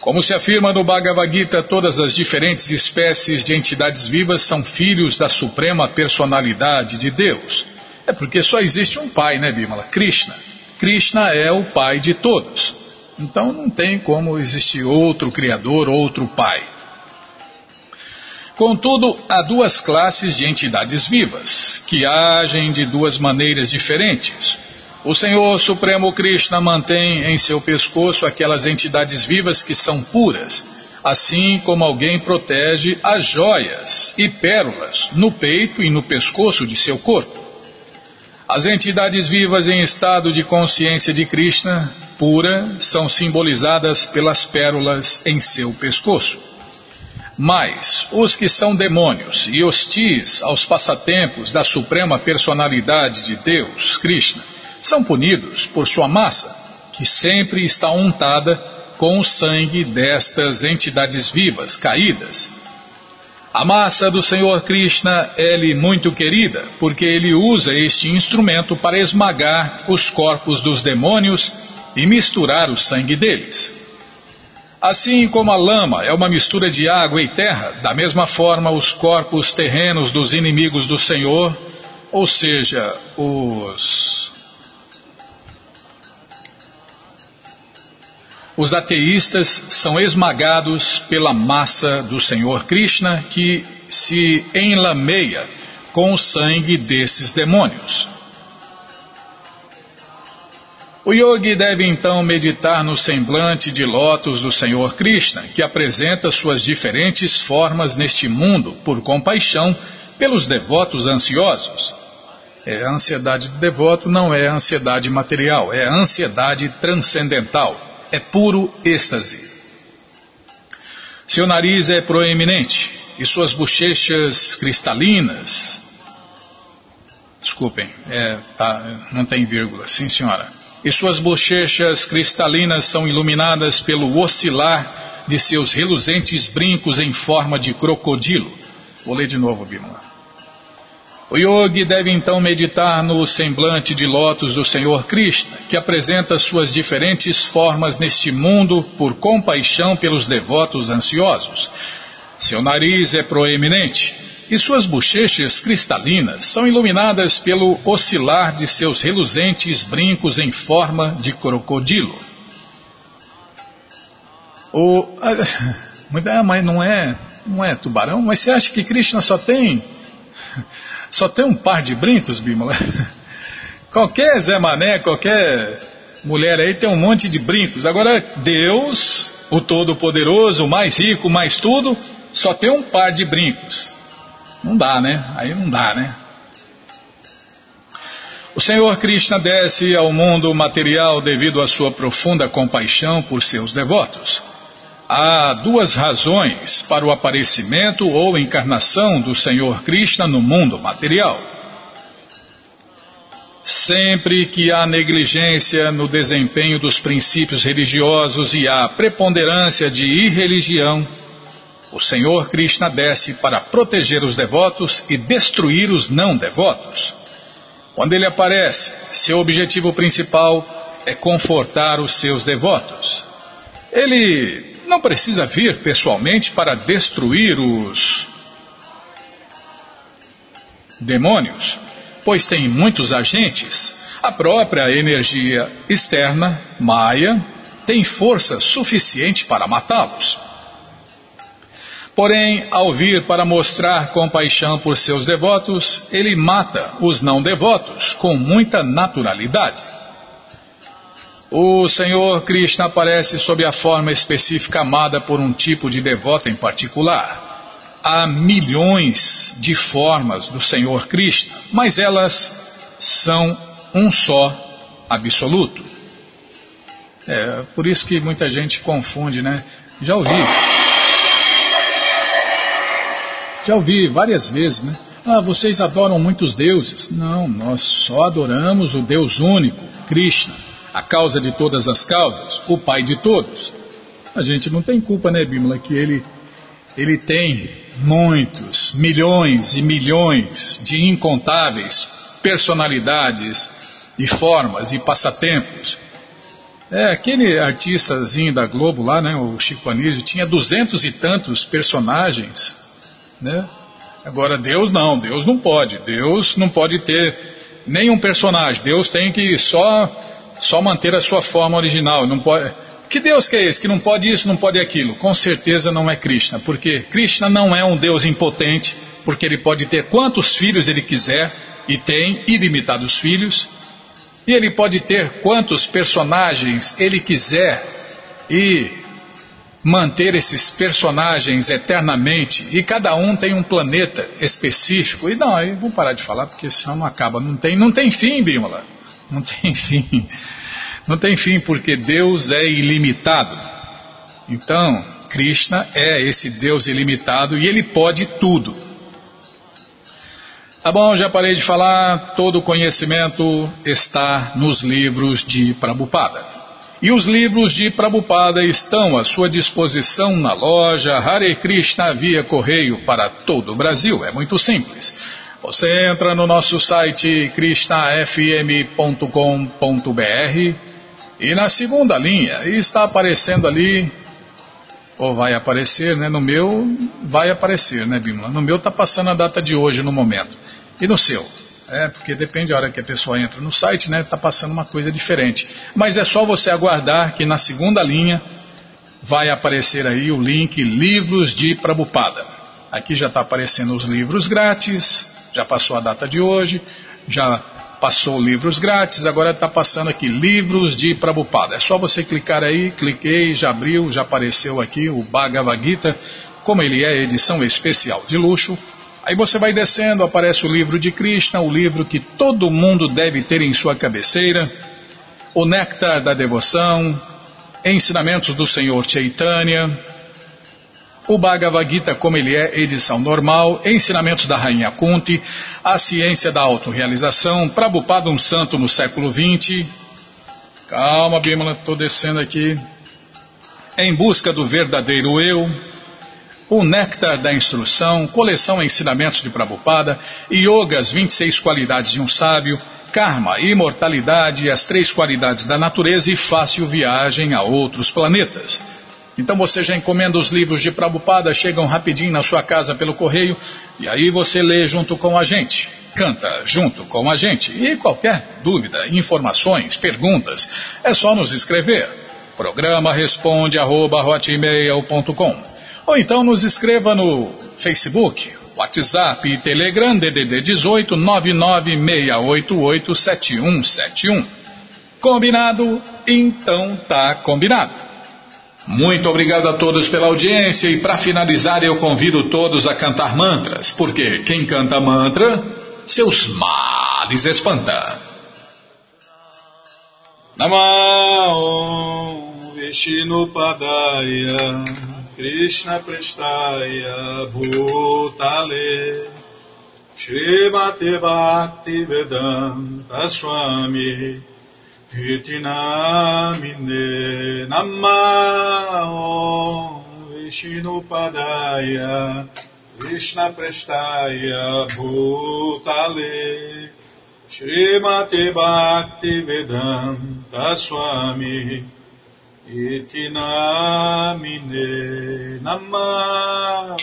[SPEAKER 1] Como se afirma no Bhagavad Gita, todas as diferentes espécies de entidades vivas são filhos da suprema personalidade de Deus. É porque só existe um pai, né, Bimala? Krishna. Krishna é o pai de todos. Então não tem como existir outro criador, outro pai. Contudo, há duas classes de entidades vivas, que agem de duas maneiras diferentes. O Senhor Supremo Krishna mantém em seu pescoço aquelas entidades vivas que são puras, assim como alguém protege as joias e pérolas no peito e no pescoço de seu corpo. As entidades vivas em estado de consciência de Krishna pura são simbolizadas pelas pérolas em seu pescoço. Mas os que são demônios e hostis aos passatempos da suprema personalidade de Deus, Krishna, são punidos por sua massa, que sempre está untada com o sangue destas entidades vivas, caídas. A massa do Senhor Krishna é-lhe muito querida, porque ele usa este instrumento para esmagar os corpos dos demônios e misturar o sangue deles. Assim como a lama é uma mistura de água e terra, da mesma forma os corpos terrenos dos inimigos do Senhor, ou seja, os. Os ateístas são esmagados pela massa do Senhor Krishna que se enlameia com o sangue desses demônios. O yogi deve então meditar no semblante de lótus do Senhor Krishna, que apresenta suas diferentes formas neste mundo por compaixão pelos devotos ansiosos. É, a ansiedade do devoto não é ansiedade material, é ansiedade transcendental, é puro êxtase. Seu nariz é proeminente e suas bochechas cristalinas. Desculpem, é, tá, não tem vírgula, sim senhora e suas bochechas cristalinas são iluminadas pelo oscilar de seus reluzentes brincos em forma de crocodilo. Vou ler de novo, Bimala. O yogi deve então meditar no semblante de lótus do Senhor Krishna, que apresenta suas diferentes formas neste mundo por compaixão pelos devotos ansiosos. Seu nariz é proeminente, e suas bochechas cristalinas são iluminadas pelo oscilar de seus reluzentes brincos em forma de crocodilo. O, ah, mas não é, não é tubarão? Mas você acha que Krishna só tem só tem um par de brincos, Bimala? Qualquer Zé Mané, qualquer mulher aí tem um monte de brincos. Agora Deus, o Todo-Poderoso, o mais rico, mais tudo, só tem um par de brincos. Não dá, né? Aí não dá, né? O Senhor Krishna desce ao mundo material devido à sua profunda compaixão por seus devotos. Há duas razões para o aparecimento ou encarnação do Senhor Krishna no mundo material. Sempre que há negligência no desempenho dos princípios religiosos e há preponderância de irreligião, o Senhor Krishna desce para proteger os devotos e destruir os não devotos. Quando ele aparece, seu objetivo principal é confortar os seus devotos. Ele não precisa vir pessoalmente para destruir os demônios, pois tem muitos agentes. A própria energia externa, Maya, tem força suficiente para matá-los. Porém, ao vir para mostrar compaixão por seus devotos, ele mata os não devotos com muita naturalidade. O Senhor Krishna aparece sob a forma específica amada por um tipo de devoto em particular. Há milhões de formas do Senhor Krishna, mas elas são um só absoluto. É por isso que muita gente confunde, né? Já ouvi já ouvi várias vezes, né? Ah, vocês adoram muitos deuses. Não, nós só adoramos o Deus único, Krishna, a causa de todas as causas, o Pai de todos. A gente não tem culpa, né, Bímola, que ele, ele tem muitos, milhões e milhões de incontáveis personalidades e formas e passatempos. É, aquele artistazinho da Globo lá, né, o Chico Anísio, tinha duzentos e tantos personagens né? Agora, Deus não, Deus não pode. Deus não pode ter nenhum personagem. Deus tem que só, só manter a sua forma original. Não pode, que Deus que é esse? Que não pode isso, não pode aquilo? Com certeza não é Krishna, porque Krishna não é um Deus impotente, porque ele pode ter quantos filhos ele quiser, e tem ilimitados filhos, e ele pode ter quantos personagens ele quiser, e manter esses personagens eternamente e cada um tem um planeta específico. E não, aí vamos parar de falar porque senão não acaba. Não tem, não tem fim, Bímola. Não tem fim. Não tem fim porque Deus é ilimitado. Então, Krishna é esse Deus ilimitado e ele pode tudo. Tá bom, já parei de falar. Todo o conhecimento está nos livros de Prabhupada. E os livros de Prabhupada estão à sua disposição na loja Hare Krishna via correio para todo o Brasil. É muito simples. Você entra no nosso site krishnafm.com.br e na segunda linha está aparecendo ali, ou vai aparecer, né? No meu vai aparecer, né, Bimla? No meu está passando a data de hoje no momento. E no seu? É, porque depende da hora que a pessoa entra no site, né? Está passando uma coisa diferente. Mas é só você aguardar que na segunda linha vai aparecer aí o link Livros de Prabupada. Aqui já está aparecendo os livros grátis, já passou a data de hoje, já passou livros grátis, agora está passando aqui livros de Prabupada. É só você clicar aí, cliquei, já abriu, já apareceu aqui o Bhagavad Gita, como ele é edição especial de luxo, Aí você vai descendo, aparece o livro de Krishna, o livro que todo mundo deve ter em sua cabeceira, o Néctar da Devoção, Ensinamentos do Senhor Chaitanya, o Bhagavad Gita como ele é, edição normal, Ensinamentos da Rainha Kunti, A Ciência da Autorrealização, Prabhupada um Santo no século XX. Calma, Bimala, estou descendo aqui. Em Busca do Verdadeiro Eu, o Néctar da Instrução, Coleção Ensinamentos de Prabhupada, Yoga, as 26 qualidades de um sábio, Karma, Imortalidade, as três qualidades da natureza e Fácil Viagem a outros planetas. Então você já encomenda os livros de Prabhupada, chegam rapidinho na sua casa pelo correio, e aí você lê junto com a gente, canta junto com a gente. E qualquer dúvida, informações, perguntas, é só nos escrever. Programa responde arroba, ou então nos escreva no Facebook, WhatsApp e Telegram DDD 18 996887171. Combinado? Então tá combinado. Muito obrigado a todos pela audiência e para finalizar eu convido todos a cantar mantras, porque quem canta mantra, seus males espanta. Namah Vishnu Padaya Krishna Prestaya Bhutale Srimati Bhakti Vedanta Swami Itinamine Namah Vishnu Padaya Krishna Prestaya Bhutale Srimati Bhakti Vedanta Swami Iti namine namah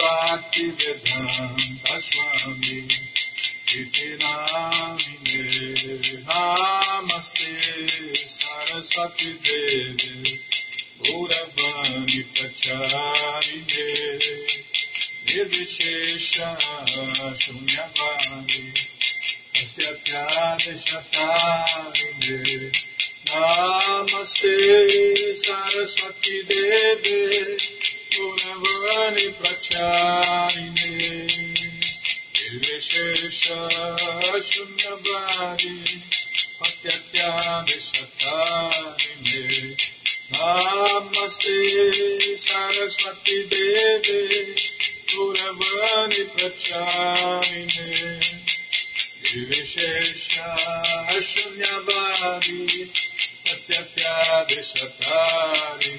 [SPEAKER 1] Bhakti Vedanta Swami Iti Namine Namaste Saraswati Devi Gauravani Pracharine Nirvishesha Shunyavani Asyatyade Shatarine Namaste Saraswati Devi गुणवाणि प्रचारिणे निर्विशेष शून्यवाणी पश्यत्यादिशतारिणे नमस्ते सरस्वती देवे Guravani Pracharine Vivishesha Shunyavadi Pastyapyadeshatarine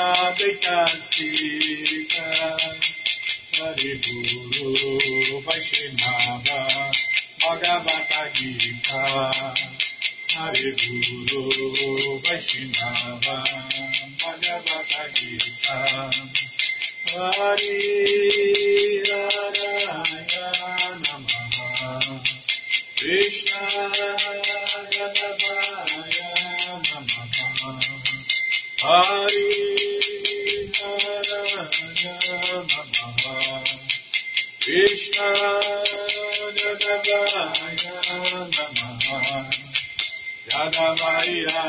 [SPEAKER 1] Advaita Hari Guru Vaishnava Bhagavata Gita Hari Guru Vaishnava Bhagavata Gita Namaha Namaha Yadavaya Namaha Yadavaya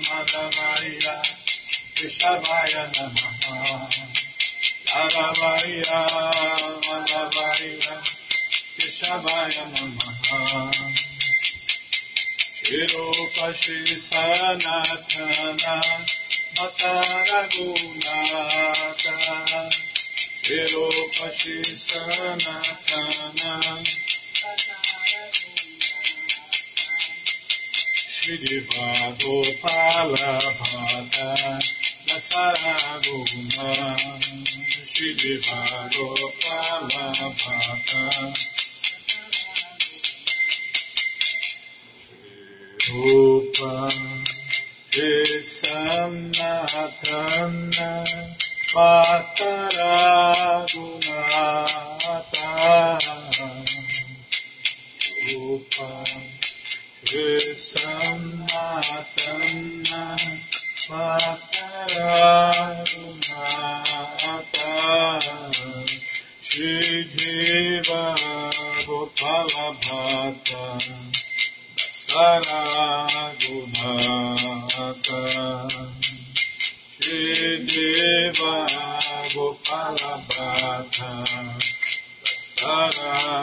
[SPEAKER 1] Madhavaya Krishavaya Namaha Yadavaya Madhavaya Krishavaya Namaha Shiropa Shri Sanatana Matara Gunata Virupachi Sanatana Shriva Gopala Bhata Dasara Guna Shriva Gopala Bhata Rupa Sanatana Matara Gunata Rupa Krisammasana Matara Gunata Shri Jiva Gopala Jiva Gopala Bhata Saragunata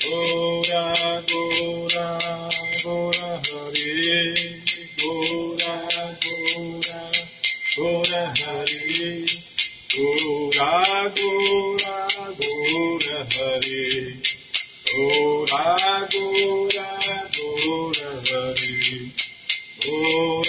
[SPEAKER 1] Gora Gora Gora Hari Gora Gora Gora Hari Gora Gora Gora Gora Gora Gora Hari. Oh,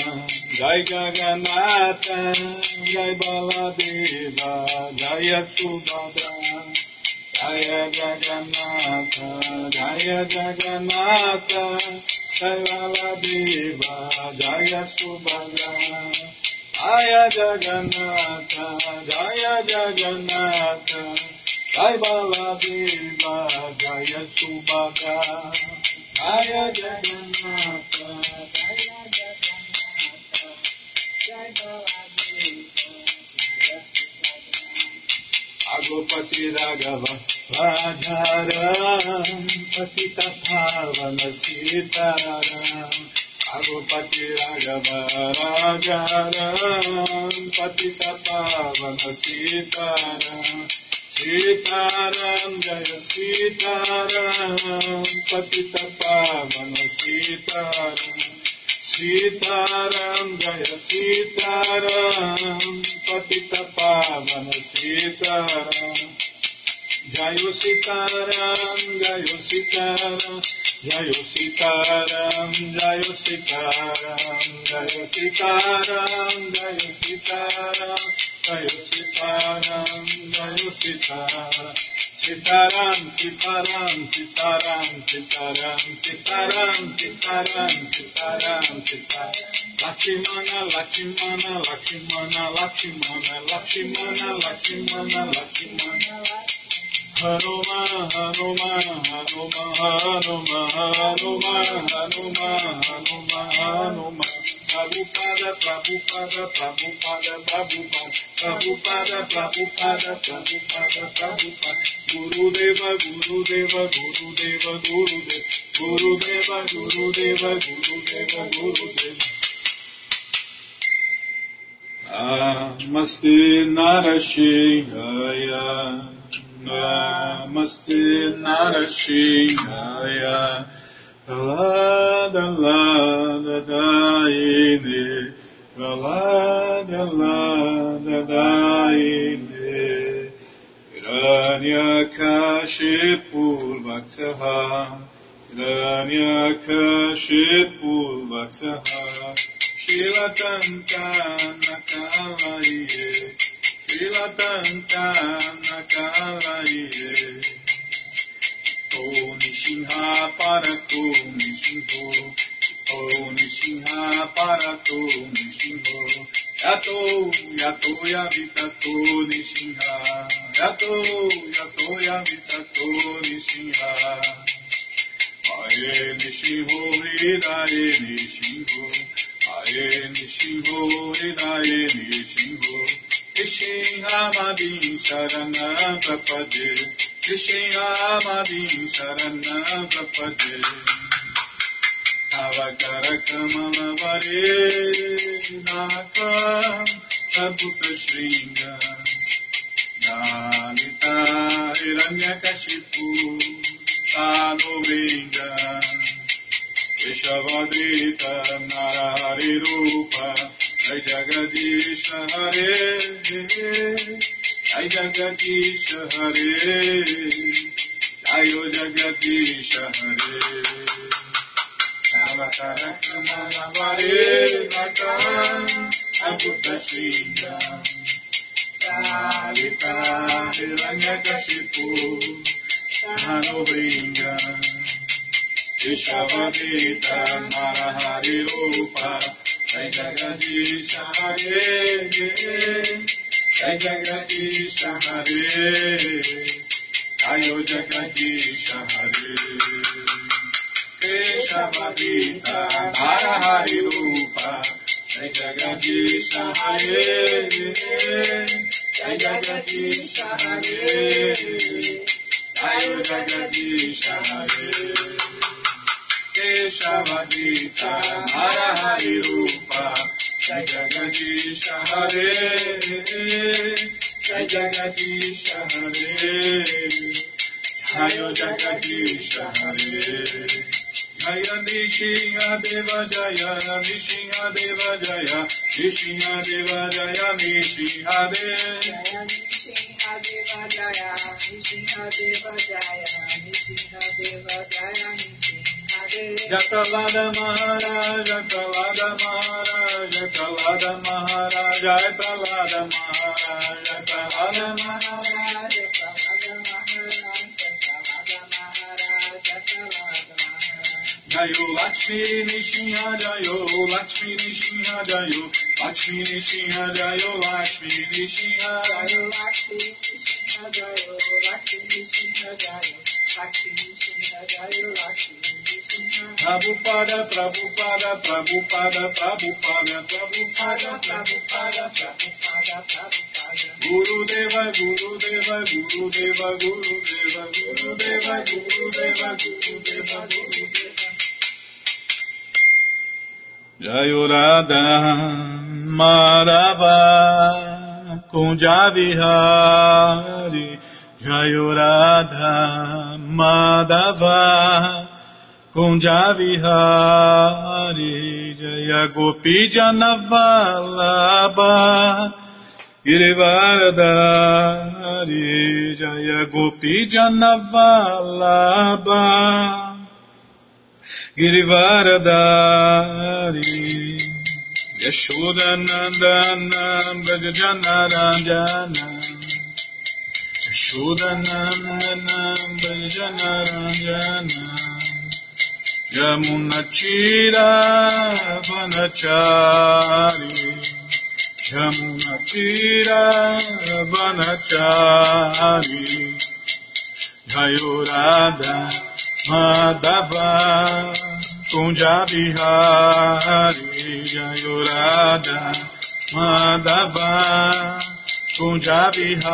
[SPEAKER 1] जय जगन्नाथ जय बलदेव जय सुभद्रा जय जगन्नाथ जय जगन्नाथ जय बलदेव जय सुभद्रा जय जगन्नाथ जय जगन्नाथ जय बलदेव जय सुभद्रा जय जगन्नाथ पति राघव राधाराम पतित पावन सीताराम रघुपति राघव राघाराम पतित पावन सीताराम सीताराम जय सीताराम पतित पावन सीताराम सीताराम जय सीताराम पतित पावन सीताराम जय सीताराम जय सीताराम जय सीताराम जय सीताराम जय सीताराम जय सीताराम जय सीताराम जय सीताराम सीताराम सीताराम सीताराम सीताराम सीताराम सीताराम सीताराम सीता लक्ष्मण लक्ष्मण लक्ष्मण लक्ष्मण लक्ष्मण लक्ष्मण लक्ष्मण हनुमा हनुमा हनुमा हनुमा हनुमा हनुमा हनुमा Hanuma Prabhupada Prabhupada Prabhupada Prabhupada Prabhupada Prabhupada Prabhupada Prabhupada Gurudeva Gurudeva Gurudeva Gurudeva. Gurudeva Gurudeva Gurudeva Gurudeva. Namaste Narashihaya Namaste Narashihaya Dala, dala, dadaine. Dala, dala, dadaine. Hiranyakashipu bhaktaha. Hiranyakashipu bhaktaha. Shivatantanakalaiye. Shivatantanakalaiye. ओ नृसिंहा परतो नृसिंहो ओ नृसिंहा परतो नृसिंहो यतो यतो यविततो नृसिंहा यतो यतो यविततो नृसिंहा हरे नृसिंहो हृदये नृसिंहो हरे नृसिंहो हृदये नृसिंहो Nishinhamabim Sarana Prapade Nishinhamabim Sarana mita Navakarakamalaware Nakam Sabhutashringa Nalita Hiranyakashipu Tanuvinga Vishavadrita Narari Rupa Jagadish हरे जय जगदीश हरे आयो जगदीश हरे नवतरे अभुत श्रीया कालिता रङ्गकशिपु सानुवृङ्ग ऋषवदीता नरहरिरूपा Jai Jagadish Hare Jai Jagadish Hare Jai Jagadish Hare Keshavadita Hara Hari Rupa Jai Jagadish Hare Jai Jagadish Hare Jai Jagadish Hare Keshavadita Hara Hari Rupa Jagadish हरे जय जगदीश हरे जय जगदीश हरे जय नृसिंहदेव जय नृसिंहदेव जय नृसिंहदेव जय Nrisimhadeva Nrisimhadeva Jaya,
[SPEAKER 2] Nrisimhadeva Jaya, Nrisimhadeva Jaya, Jatalada Maharaj, Jatalada Maharaj,
[SPEAKER 1] Jatalada Maharaj, Jatalada Maharaj, Jatalada Maharaj, Jatalada Maharaj, Jatalada Maharaj, Jatalada Jayo Lakshmi Nishinha Jayo Lakshmi Nishinha Jayo Lakshmi Nishinha Jayo Lakshmi Nishinha Jayo Lakshmi Nishinha Jayo Lakshmi Nishinha Jayo Prabhupada, Prabhupada, Prabhupada, Prabhupada, Prabhupada, Prabhupada, Prabhupada, Prabhupada. Guru Deva, Guru Deva, Guru Deva, Guru Deva, Guru Deva, Guru Deva, Guru Deva, Guru Deva. Jayurada Madhava Kunjavihari Jayurada Madhava Kunjavihari Jayagopi Janavalabha Girivardhari Jayagopi Janavalabha Girivardhari Yashodanandanam Brajajanaranjanam Yashodanandanam Brajajanaranjanam Yamunachira Vanachari Yamunachira Vanachari Jayurada Madhava Kunjabihari Jayurada Madhava Kunjabihari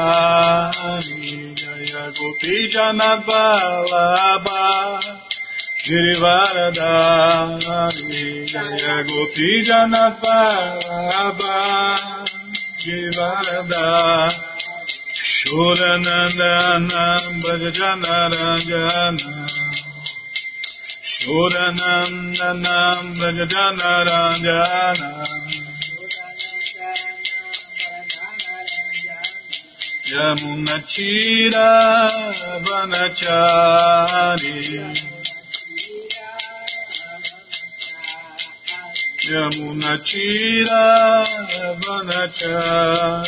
[SPEAKER 1] Jaya Gopi Janavalabha Girivaradari Jaya Gopi Janavalabha Girivaradari Shuranandanam Bhajajanarajana Shuranandanam Bhajajanarajana Yamunachira Vanachari Yamunachira Vanachari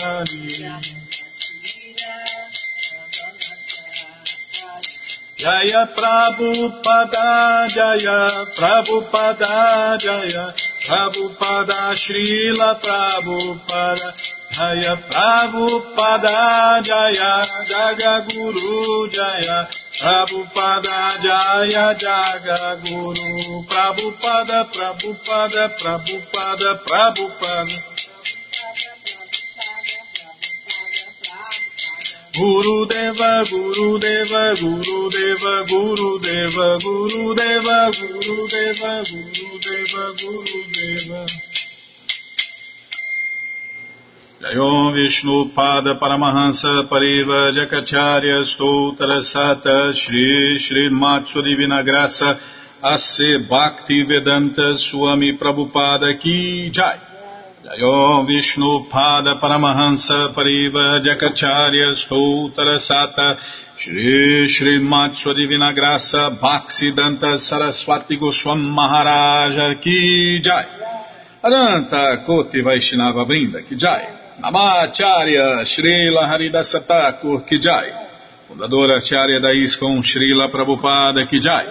[SPEAKER 1] Jaya Prabhupada Jaya Prabhupada Jaya Prabhupada Srila Prabhupada Jaya Prabhupada Jaya Jaga Guru Jaya Prabhupada Jaya Jaga Guru. Prabhupada Prabhupada Prabhupada Prabhupada. Guru Deva Guru Deva Guru Deva Guru Deva Guru Deva Guru Deva Guru Deva Guru Deva Jayom Vishnu Pada Paramahansa Pariva Jakacharya Stoutra Sata Shri Shri Matsu Divina Graça A.C. Bhakti Vedanta Swami Prabhupada Ki Jai Jayom Vishnu Pada Paramahansa Pariva Jakacharya Stoutra Sata Shri Shri Matsu Divina Graça Bhaksidanta Saraswati Goswam Maharaja Ki Jai Aranta Koti Vaishnava Brinda Ki Jai Namacharya Srila Haridasa Thakur Ki Jai. Fundadora Acharya da ISKCON Srila Prabhupada Ki Jai.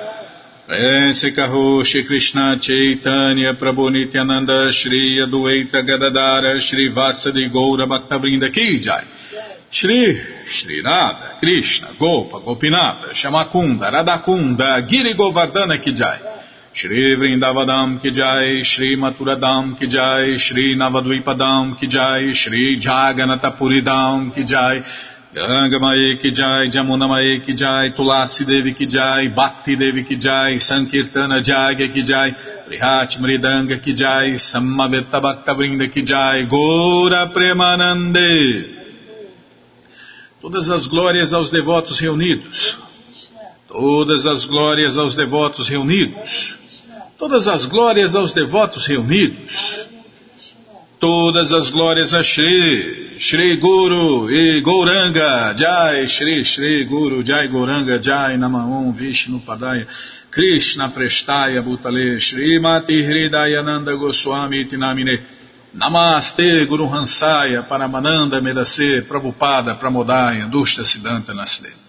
[SPEAKER 1] Prense Kaho Shri Krishna Chaitanya Prabhu Nityananda Shri Adueita Gadadara Shri Vasadi Goura Bhaktavrinda Ki Jai. Shri Shri Radha Krishna Gopa Gopinata Shamakunda Radakunda Giri Govardhana Ki Jai Shri Vrindavadam Ki Jai Shri Maturadam Ki Jai Shri Navadvipadam Ki Jai Shri Jaganatapuridam Ki Jai Ganga Mae Ki Jai, Jamuna Mae Ki Jai, Tulasi Devi Ki Jai, Bhakti Devi Ki Jai, Sankirtana Jagya Ki Jai, Prihat Mridanga Ki Jai, Samaveta Bhakta Vrinda Ki Jai, Gora Premanande. Todas as glórias aos devotos reunidos. Todas as glórias aos devotos reunidos. Todas as glórias aos devotos reunidos. Todas as glórias a Shri, Shri Guru e Gouranga, Jai, Shri, Shri Guru, Jai Gouranga, Jai Namaon, Vishnu Padaya, Krishna Prestaya Bhutale, Shri Mati Hridayananda Goswami Tinamine, Namaste Guru Hansaya, Paramananda Medase, Prabhupada, Pramodaya, Dushta Siddhanta Nasdeva.